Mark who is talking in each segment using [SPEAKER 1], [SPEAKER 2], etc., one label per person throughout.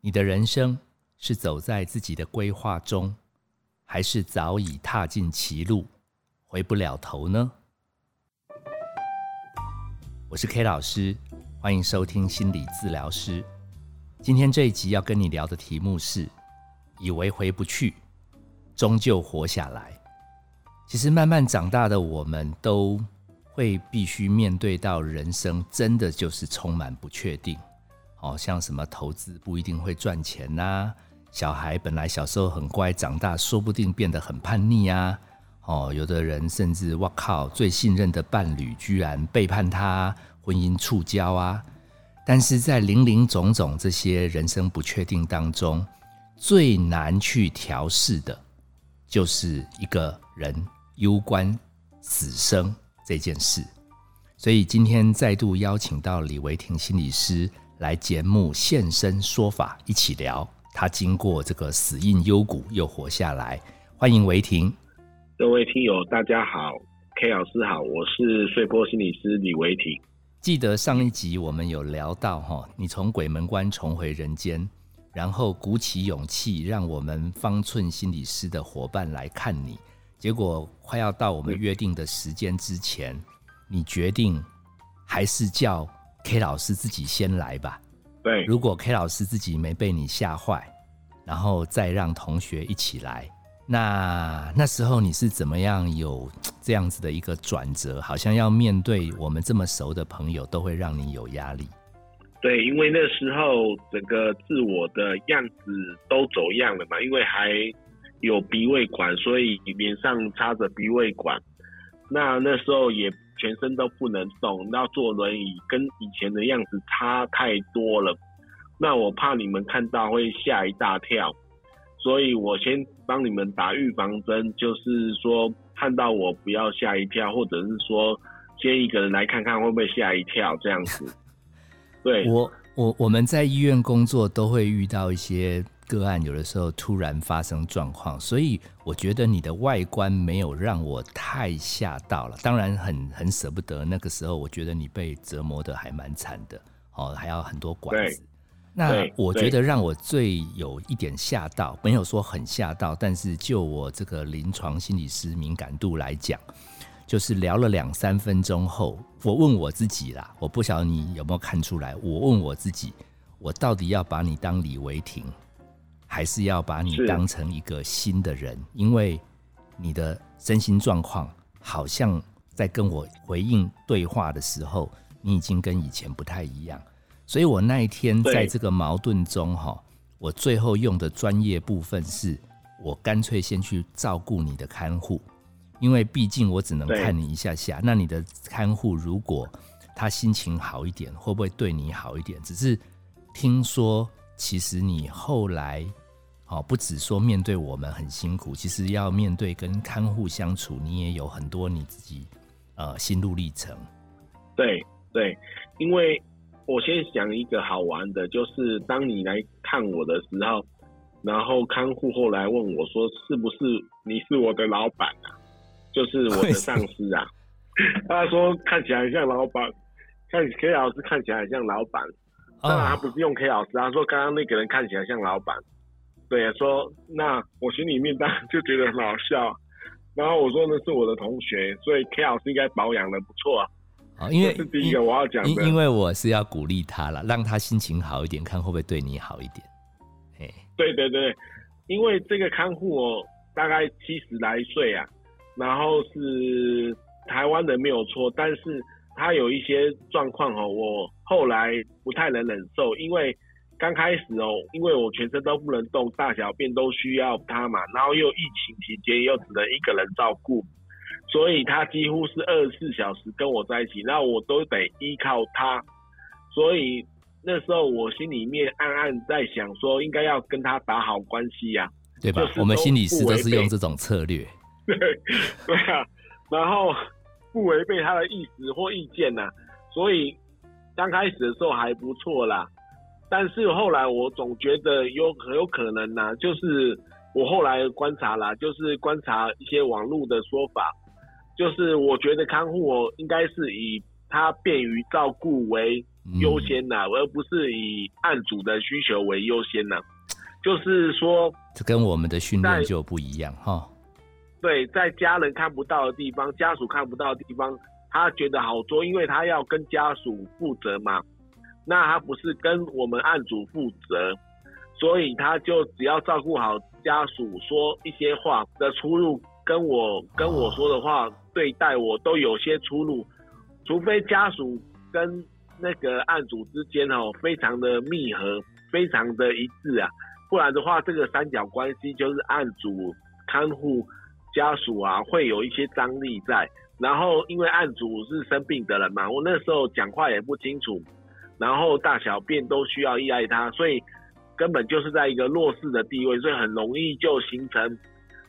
[SPEAKER 1] 你的人生是走在自己的规划中，还是早已踏进歧路，回不了头呢？我是 K 老师，欢迎收听心理治疗师。今天这一集要跟你聊的题目是：以为回不去，终究活下来。其实慢慢长大的我们都会必须面对到人生，真的就是充满不确定。哦，像什么投资不一定会赚钱呐，小孩本来小时候很乖，长大说不定变得很叛逆啊。哦，有的人甚至我靠，最信任的伴侣居然背叛他，婚姻触礁啊！但是在林林总总这些人生不确定当中，最难去调试的，就是一个人攸关死生这件事。所以今天再度邀请到李维婷心理师来节目现身说法，一起聊他经过这个死印幽谷又活下来。欢迎维婷。
[SPEAKER 2] 各位听友，大家好，K 老师好，我是碎波心理师李维婷。
[SPEAKER 1] 记得上一集我们有聊到哈，你从鬼门关重回人间，然后鼓起勇气让我们方寸心理师的伙伴来看你，结果快要到我们约定的时间之前，你决定还是叫 K 老师自己先来吧。
[SPEAKER 2] 对，
[SPEAKER 1] 如果 K 老师自己没被你吓坏，然后再让同学一起来。那那时候你是怎么样有这样子的一个转折？好像要面对我们这么熟的朋友，都会让你有压力。
[SPEAKER 2] 对，因为那时候整个自我的样子都走样了嘛，因为还有鼻胃管，所以脸上插着鼻胃管。那那时候也全身都不能动，要坐轮椅，跟以前的样子差太多了。那我怕你们看到会吓一大跳。所以我先帮你们打预防针，就是说看到我不要吓一跳，或者是说先一个人来看看会不会吓一跳这样子。对
[SPEAKER 1] 我，我我们在医院工作都会遇到一些个案，有的时候突然发生状况，所以我觉得你的外观没有让我太吓到了。当然很很舍不得，那个时候我觉得你被折磨的还蛮惨的，哦，还要很多管子。那我觉得让我最有一点吓到，没有说很吓到，但是就我这个临床心理师敏感度来讲，就是聊了两三分钟后，我问我自己啦，我不晓得你有没有看出来，我问我自己，我到底要把你当李维廷，还是要把你当成一个新的人？因为你的身心状况好像在跟我回应对话的时候，你已经跟以前不太一样。所以我那一天在这个矛盾中，哈，我最后用的专业部分是，我干脆先去照顾你的看护，因为毕竟我只能看你一下下。那你的看护如果他心情好一点，会不会对你好一点？只是听说，其实你后来，哦，不只说面对我们很辛苦，其实要面对跟看护相处，你也有很多你自己呃心路历程。
[SPEAKER 2] 对对，因为。我先讲一个好玩的，就是当你来看我的时候，然后看护后来问我说：“是不是你是我的老板啊？就是我的上司啊？” 他说看起来很像老板，看 K 老师看起来很像老板。当然他不是用 K 老师，他说刚刚那个人看起来像老板。对，说那我心里面当然就觉得很好笑。然后我说那是我的同学，所以 K 老师应该保养的不错啊。
[SPEAKER 1] 啊，因为
[SPEAKER 2] 是第一个我要讲的，
[SPEAKER 1] 因为我是要鼓励他了，让他心情好一点，看会不会对你好一点。
[SPEAKER 2] 哎，对对对，因为这个看护哦，大概七十来岁啊，然后是台湾人没有错，但是他有一些状况哦，我后来不太能忍受，因为刚开始哦，因为我全身都不能动，大小便都需要他嘛，然后又疫情期间又只能一个人照顾。所以他几乎是二十四小时跟我在一起，那我都得依靠他。所以那时候我心里面暗暗在想，说应该要跟他打好关系呀，
[SPEAKER 1] 对吧？我们心理师都是用这种策略。
[SPEAKER 2] 对 对啊，然后不违背他的意思或意见呐。所以刚开始的时候还不错啦，但是后来我总觉得有很有可能呐，就是我后来观察啦，就是观察一些网络的说法。就是我觉得看护我应该是以他便于照顾为优先呐，而不是以案主的需求为优先呐。就是说，
[SPEAKER 1] 这跟我们的训练就不一样哈。
[SPEAKER 2] 对，在家人看不到的地方，家属看不到的地方，他觉得好做，因为他要跟家属负责嘛。那他不是跟我们案主负责，所以他就只要照顾好家属，说一些话的出入，跟我跟我说的话对待我都有些出入，除非家属跟那个案主之间哦非常的密合，非常的一致啊。不然的话，这个三角关系就是案主、看护、家属啊，会有一些张力在。然后因为案主是生病的人嘛，我那时候讲话也不清楚，然后大小便都需要依赖他，所以根本就是在一个弱势的地位，所以很容易就形成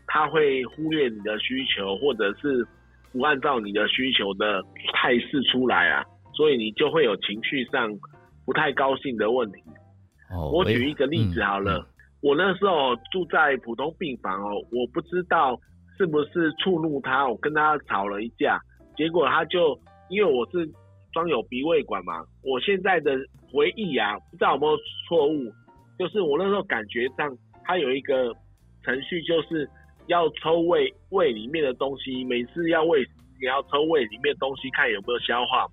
[SPEAKER 2] 他会忽略你的需求，或者是不按照你的需求的态势出来啊，所以你就会有情绪上不太高兴的问题。我举一个例子好了，我那时候住在普通病房哦，我不知道是不是触怒他，我跟他吵了一架，结果他就因为我是装有鼻胃管嘛，我现在的回忆啊，不知道有没有错误，就是我那时候感觉上他有一个程序，就是要抽胃胃里面的东西，每次要喂也要抽胃里面的东西，看有没有消化，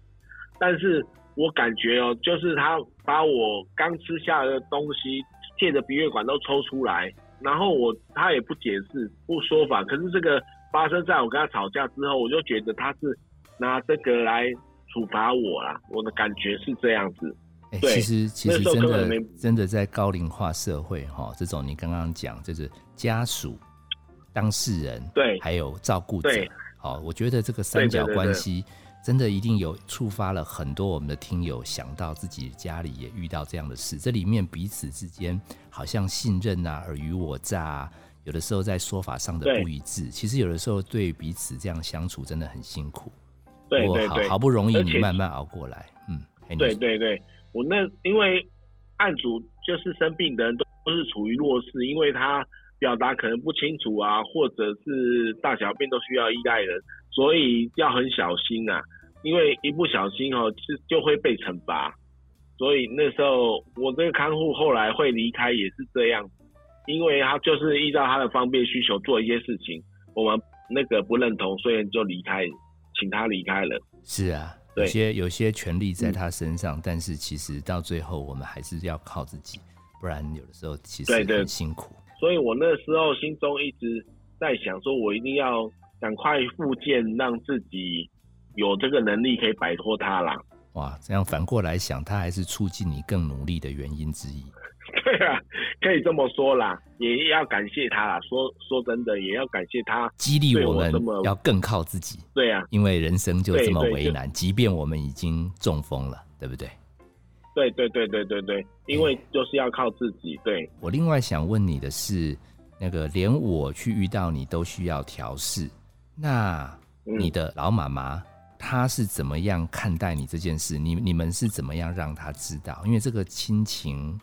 [SPEAKER 2] 但是。我感觉哦，就是他把我刚吃下的东西借着鼻胃管都抽出来，然后我他也不解释不说法，可是这个发生在我跟他吵架之后，我就觉得他是拿这个来处罚我啦，我的感觉是这样子。
[SPEAKER 1] 对，其实其实真的真的在高龄化社会哈，这种你刚刚讲就是家属、当事人
[SPEAKER 2] 对，
[SPEAKER 1] 还有照顾者，好，我觉得这个三角关系。真的一定有触发了很多我们的听友想到自己家里也遇到这样的事，这里面彼此之间好像信任啊、尔虞我诈，啊，有的时候在说法上的不一致，其实有的时候对彼此这样相处真的很辛苦。
[SPEAKER 2] 对对
[SPEAKER 1] 对，好不容易你慢慢熬过来，嗯，
[SPEAKER 2] 对对对，我那因为案主就是生病的人都都是处于弱势，因为他表达可能不清楚啊，或者是大小便都需要依赖人，所以要很小心啊。因为一不小心哦，就就会被惩罚，所以那时候我这个看护后来会离开也是这样，因为他就是依照他的方便需求做一些事情，我们那个不认同，所以就离开，请他离开了。
[SPEAKER 1] 是啊，有些有些权利在他身上，但是其实到最后我们还是要靠自己，不然有的时候其实很辛苦。
[SPEAKER 2] 所以我那时候心中一直在想，说我一定要赶快复健，让自己。有这个能力可以摆脱他啦。
[SPEAKER 1] 哇，这样反过来想，他还是促进你更努力的原因之一。
[SPEAKER 2] 对啊，可以这么说啦，也要感谢他啦。说说真的，也要感谢他
[SPEAKER 1] 激励我们要更靠自己。
[SPEAKER 2] 对啊，
[SPEAKER 1] 因为人生就这么为难，即便我们已经中风了，对不对？
[SPEAKER 2] 对对对对对对，因为就是要靠自己。对
[SPEAKER 1] 我另外想问你的是，那个连我去遇到你都需要调试，那你的老妈妈？他是怎么样看待你这件事？你你们是怎么样让他知道？因为这个亲情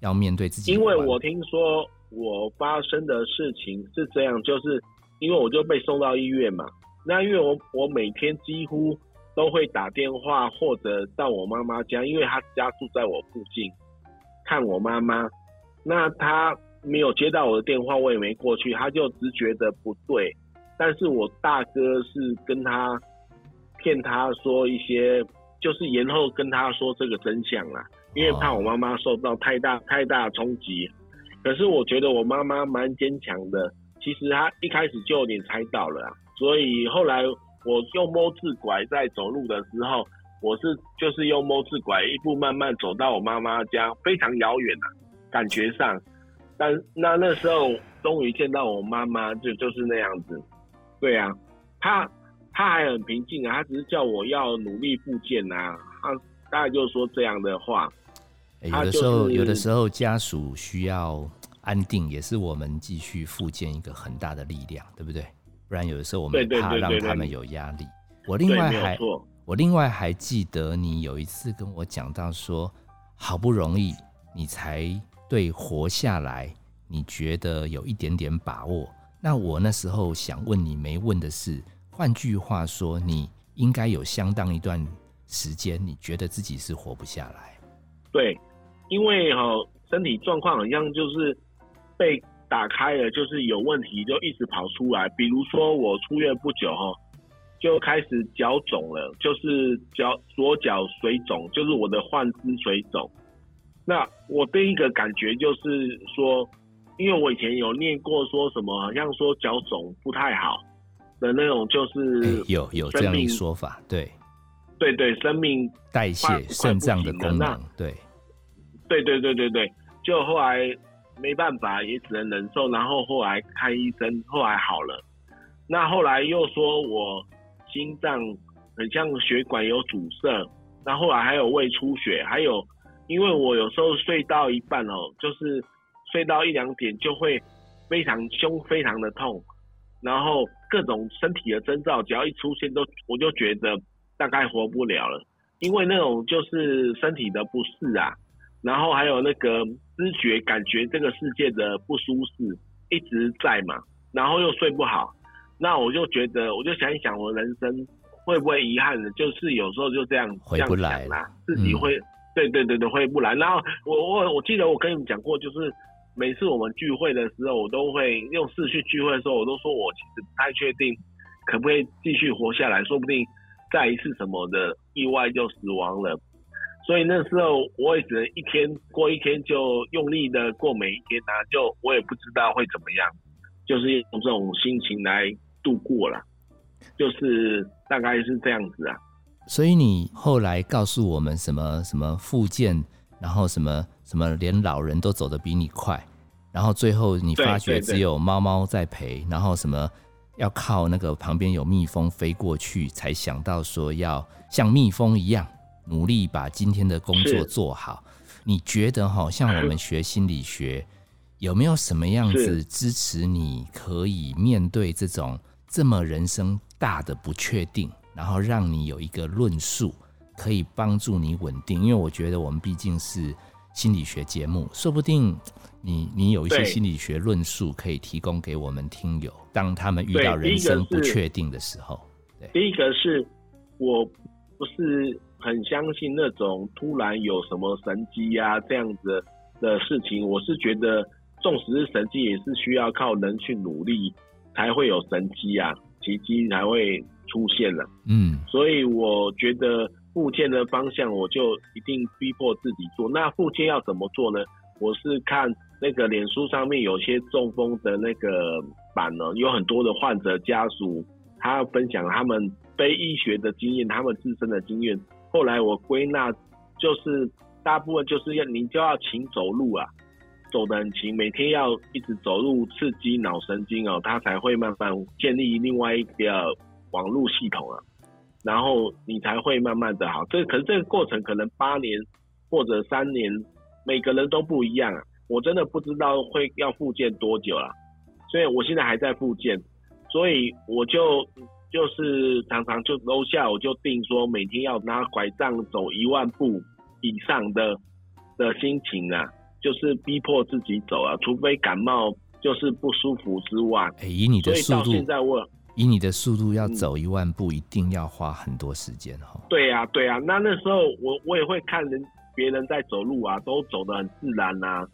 [SPEAKER 1] 要面对自己。
[SPEAKER 2] 因为我听说我发生的事情是这样，就是因为我就被送到医院嘛。那因为我我每天几乎都会打电话或者到我妈妈家，因为她家住在我附近，看我妈妈。那她没有接到我的电话，我也没过去，她就只觉得不对。但是我大哥是跟他。骗他说一些，就是延后跟他说这个真相啦，因为怕我妈妈受到太大太大冲击。可是我觉得我妈妈蛮坚强的，其实她一开始就有点猜到了，所以后来我用摸字拐在走路的时候，我是就是用摸字拐一步慢慢走到我妈妈家，非常遥远啊，感觉上。但那那时候终于见到我妈妈，就就是那样子。对啊，她。他还很平静啊，他只是叫我要努力复健啊，他大概就是说这样的话。
[SPEAKER 1] 有的时候，有的时候家属需要安定，也是我们继续复健一个很大的力量，对不对？不然有的时候我们怕让他们有压力。我另外还，我另外还记得你有一次跟我讲到说，好不容易你才对活下来，你觉得有一点点把握。那我那时候想问你没问的是。换句话说，你应该有相当一段时间，你觉得自己是活不下来？
[SPEAKER 2] 对，因为哈身体状况好像就是被打开了，就是有问题就一直跑出来。比如说我出院不久哈，就开始脚肿了，就是脚左脚水肿，就是我的患肢水肿。那我第一个感觉就是说，因为我以前有念过说什么，好像说脚肿不太好的那种，就是
[SPEAKER 1] 有有这样一说法，对。
[SPEAKER 2] 对对，生命
[SPEAKER 1] 代谢、肾脏的功能，对，
[SPEAKER 2] 对对对对对，就后来没办法，也只能忍受。然后后来看医生，后来好了。那后来又说我心脏很像血管有阻塞，那后来还有胃出血，还有因为我有时候睡到一半哦，就是睡到一两点就会非常胸非常的痛，然后各种身体的征兆只要一出现，都我就觉得。大概活不了了，因为那种就是身体的不适啊，然后还有那个知觉感觉这个世界的不舒适一直在嘛，然后又睡不好，那我就觉得，我就想一想，我人生会不会遗憾的，就是有时候就这样
[SPEAKER 1] 回不来
[SPEAKER 2] 啦，自己会，对对对对，回不来。然后我我我记得我跟你们讲过，就是每次我们聚会的时候，我都会用视讯聚会的时候，我都说我其实不太确定可不可以继续活下来，说不定。再一次什么的意外就死亡了，所以那时候我也只能一天过一天，就用力的过每一天啊，就我也不知道会怎么样，就是用这种心情来度过了，就是大概是这样子啊。
[SPEAKER 1] 所以你后来告诉我们什么什么复健，然后什么什么连老人都走得比你快，然后最后你发觉只有猫猫在陪，然后什么。要靠那个旁边有蜜蜂飞过去，才想到说要像蜜蜂一样努力把今天的工作做好。你觉得哈，像我们学心理学，有没有什么样子支持你可以面对这种这么人生大的不确定，然后让你有一个论述可以帮助你稳定？因为我觉得我们毕竟是心理学节目，说不定。你你有一些心理学论述可以提供给我们听友，当他们遇到人生不确定的时候。
[SPEAKER 2] 第一个是，我不是很相信那种突然有什么神机啊这样子的事情。我是觉得，纵使是神机，也是需要靠人去努力才会有神机啊，奇迹才会出现了。嗯，所以我觉得附件的方向，我就一定逼迫自己做。那附件要怎么做呢？我是看。那个脸书上面有些中风的那个版呢，有很多的患者家属，他分享他们非医学的经验，他们自身的经验。后来我归纳，就是大部分就是要你就要勤走路啊，走得很勤，每天要一直走路，刺激脑神经哦，它才会慢慢建立另外一个网络系统啊，然后你才会慢慢的好。这可是这个过程可能八年或者三年，每个人都不一样啊。我真的不知道会要复健多久了，所以我现在还在复健，所以我就就是常常就楼下我就定说每天要拿拐杖走一万步以上的的心情啊，就是逼迫自己走啊，除非感冒就是不舒服之外，
[SPEAKER 1] 以你的速度，
[SPEAKER 2] 现在我
[SPEAKER 1] 以你的速度要走一万步，一定要花很多时间哈。
[SPEAKER 2] 对呀，对呀，那那时候我我也会看人别人在走路啊，都走得很自然呐。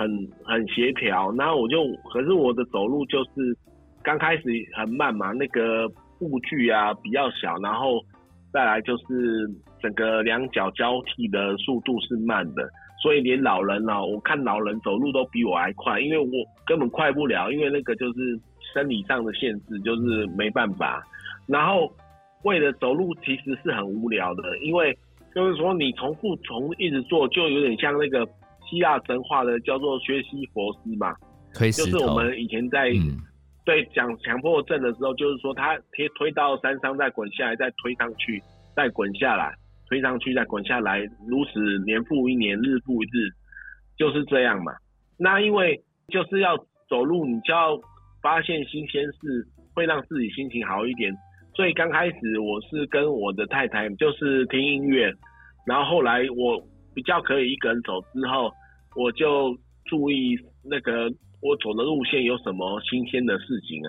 [SPEAKER 2] 很很协调，然后我就，可是我的走路就是刚开始很慢嘛，那个步距啊比较小，然后再来就是整个两脚交替的速度是慢的，所以连老人哦，我看老人走路都比我还快，因为我根本快不了，因为那个就是生理上的限制，就是没办法。然后为了走路其实是很无聊的，因为就是说你重复从一直做，就有点像那个。希腊神话的叫做薛西佛斯嘛，就是我们以前在对讲强迫症的时候，就是说他推推到山上再滚下来，再推上去，再滚下来，推上去再滚下来，如此年复一年，日复一日，就是这样嘛。那因为就是要走路，你就要发现新鲜事，会让自己心情好一点。所以刚开始我是跟我的太太就是听音乐，然后后来我。比较可以一个人走之后，我就注意那个我走的路线有什么新鲜的事情啊。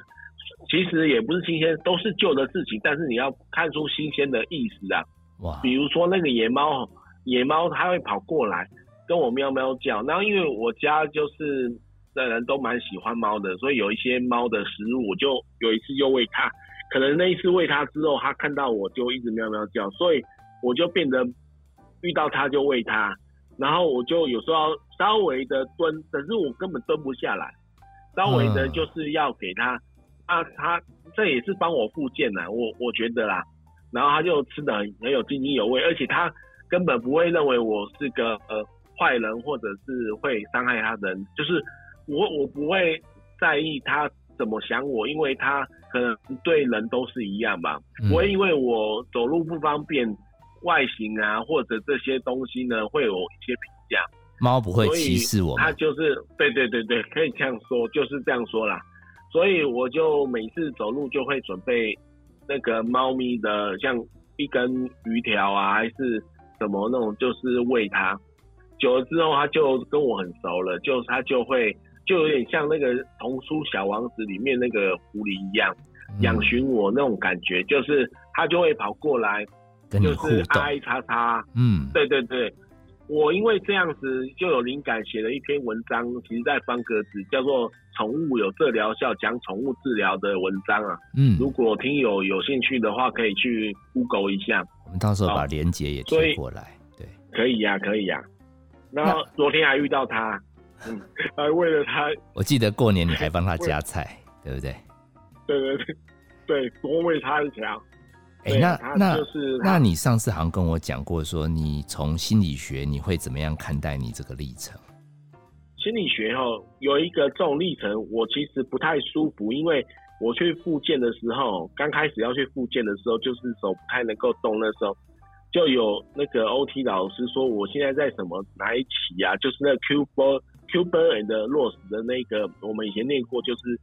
[SPEAKER 2] 其实也不是新鲜，都是旧的事情，但是你要看出新鲜的意思啊。
[SPEAKER 1] 哇，
[SPEAKER 2] 比如说那个野猫，野猫它会跑过来跟我喵喵叫，然后因为我家就是的人都蛮喜欢猫的，所以有一些猫的食物，我就有一次又喂它，可能那一次喂它之后，它看到我就一直喵喵叫，所以我就变得遇到它就喂它，然后我就有时候稍微的蹲，可是我根本蹲不下来，稍微的就是要给它，啊，它这也是帮我复健呐，我我觉得啦。然后它就吃的很很有津津有味，而且它根本不会认为我是个呃坏人，或者是会伤害他人。就是我我不会在意他怎么想我，因为他可能对人都是一样吧，不会因为我走路不方便、外形啊或者这些东西呢会有一些评价。
[SPEAKER 1] 猫不会歧视我，
[SPEAKER 2] 它就是对对对对，可以这样说，就是这样说啦。所以我就每次走路就会准备。那个猫咪的像一根鱼条啊，还是什么那种，就是喂它。久了之后，它就跟我很熟了，就它就会就有点像那个童书《小王子》里面那个狐狸一样，养寻我那种感觉，就是它就会跑过来，就是挨叉叉。嗯，对对对。我因为这样子就有灵感，写了一篇文章，其实在方格子，叫做《宠物有这疗效》，讲宠物治疗的文章啊。嗯，如果听友有兴趣的话，可以去 Google 一下。
[SPEAKER 1] 我们到时候把链接也贴过来。对，
[SPEAKER 2] 可以呀，可以呀。那昨天还遇到他，嗯，还为了他，
[SPEAKER 1] 我记得过年你还帮他夹菜，对不对？
[SPEAKER 2] 对对对，对，多为他一条。
[SPEAKER 1] 哎，那那那你上次好像跟我讲过，说你从心理学你会怎么样看待你这个历程？
[SPEAKER 2] 心理学哦，有一个这种历程，我其实不太舒服，因为我去复健的时候，刚开始要去复健的时候，就是手不太能够动，那时候就有那个 OT 老师说，我现在在什么哪一期啊？就是那 Q Ber Q Ber and Ross 的那个，我们以前念过，就是。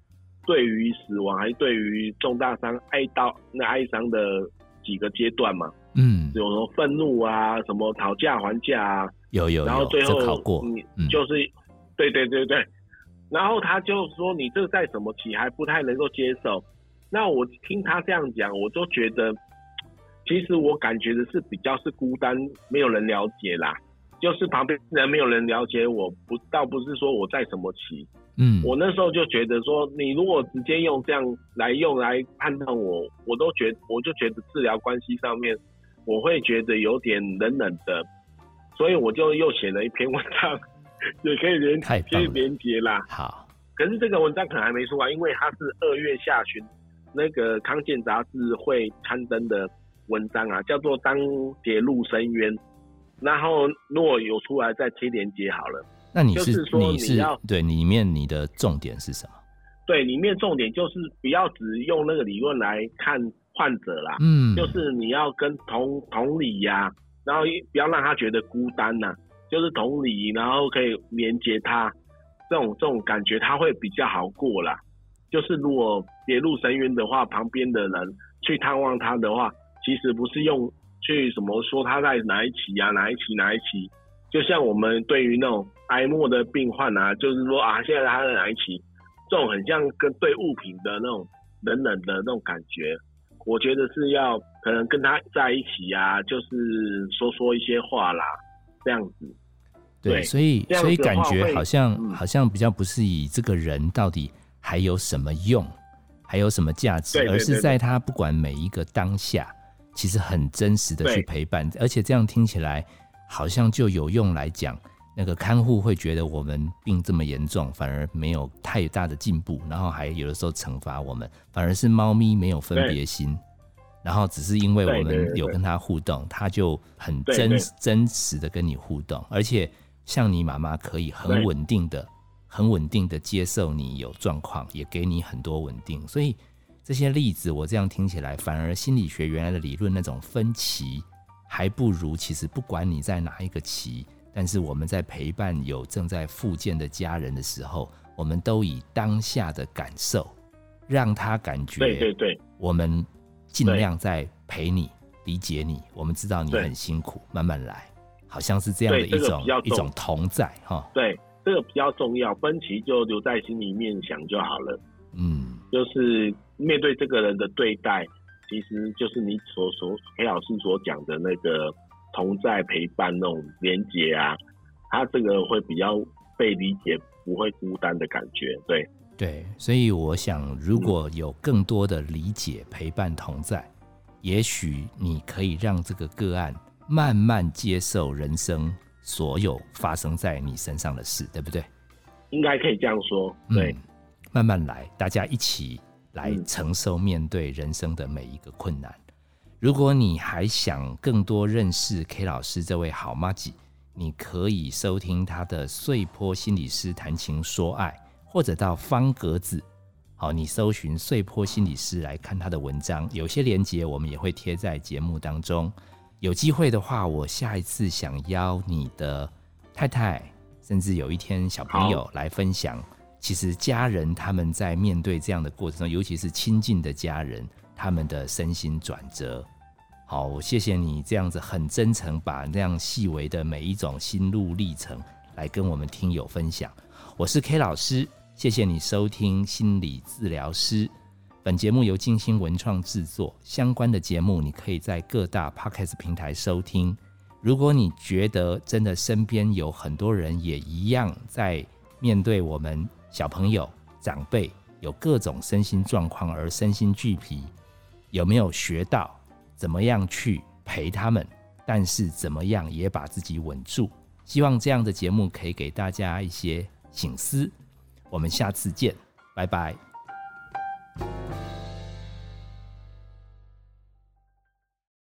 [SPEAKER 2] 对于死亡还是对于重大伤哀悼那哀伤的几个阶段嘛，嗯，有什么愤怒啊，什么讨价还价啊，
[SPEAKER 1] 有有，
[SPEAKER 2] 然后最后
[SPEAKER 1] 考过，
[SPEAKER 2] 嗯，就是，对对对对，然后他就说你这在什么期还不太能够接受，那我听他这样讲，我都觉得，其实我感觉的是比较是孤单，没有人了解啦，就是旁边人没有人了解我，不倒不是说我在什么期。嗯，我那时候就觉得说，你如果直接用这样来用来判断我，我都觉我就觉得治疗关系上面，我会觉得有点冷冷的，所以我就又写了一篇文章，也可以连可以连接啦。
[SPEAKER 1] 好，
[SPEAKER 2] 可是这个文章可能还没出来，因为它是二月下旬那个康健杂志会刊登的文章啊，叫做《当跌入深渊》，然后如果有出来再贴连接好了。
[SPEAKER 1] 那你是你是对里面你的重点是什么？
[SPEAKER 2] 对，里面重点就是不要只用那个理论来看患者啦，嗯，就是你要跟同同理呀，然后不要让他觉得孤单呐，就是同理，然后可以连接他，这种这种感觉他会比较好过啦。就是如果跌入深渊的话，旁边的人去探望他的话，其实不是用去什么说他在哪一期啊，哪一期哪一期。就像我们对于那种哀莫的病患啊，就是说啊，现在他在哪一期，这种很像跟对物品的那种冷冷的那种感觉，我觉得是要可能跟他在一起啊，就是说说一些话啦，这样子。
[SPEAKER 1] 对，所以所以感觉好像好像比较不是以这个人到底还有什么用，还有什么价值，而是在他不管每一个当下，其实很真实的去陪伴，而且这样听起来。好像就有用来讲，那个看护会觉得我们病这么严重，反而没有太大的进步，然后还有的时候惩罚我们，反而是猫咪没有分别心，然后只是因为我们有跟它互动，它就很真真实的跟你互动，而且像你妈妈可以很稳定的、很稳定的接受你有状况，也给你很多稳定，所以这些例子我这样听起来，反而心理学原来的理论那种分歧。还不如，其实不管你在哪一个期，但是我们在陪伴有正在复健的家人的时候，我们都以当下的感受，让他感觉，
[SPEAKER 2] 对对对，
[SPEAKER 1] 我们尽量在陪你，理解你，我们知道你很辛苦，慢慢来，好像是这样的一种一种同在哈。
[SPEAKER 2] 对，这个比较重要，分歧就留在心里面想就好了。嗯，就是面对这个人的对待。其实就是你所所裴老师所讲的那个同在陪伴那种连接啊，他这个会比较被理解，不会孤单的感觉。对
[SPEAKER 1] 对，所以我想，如果有更多的理解、陪伴、同在，也许你可以让这个个案慢慢接受人生所有发生在你身上的事，对不对？
[SPEAKER 2] 应该可以这样说。对，
[SPEAKER 1] 慢慢来，大家一起。来承受面对人生的每一个困难。如果你还想更多认识 K 老师这位好妈吉，你可以收听他的碎坡心理师谈情说爱，或者到方格子，好，你搜寻碎坡心理师来看他的文章。有些连接我们也会贴在节目当中。有机会的话，我下一次想邀你的太太，甚至有一天小朋友来分享。其实家人他们在面对这样的过程中，尤其是亲近的家人，他们的身心转折。好，谢谢你这样子很真诚，把那样细微的每一种心路历程来跟我们听友分享。我是 K 老师，谢谢你收听心理治疗师。本节目由金星文创制作，相关的节目你可以在各大 Podcast 平台收听。如果你觉得真的身边有很多人也一样在面对我们。小朋友、长辈有各种身心状况而身心俱疲，有没有学到怎么样去陪他们？但是怎么样也把自己稳住？希望这样的节目可以给大家一些醒思。我们下次见，拜拜。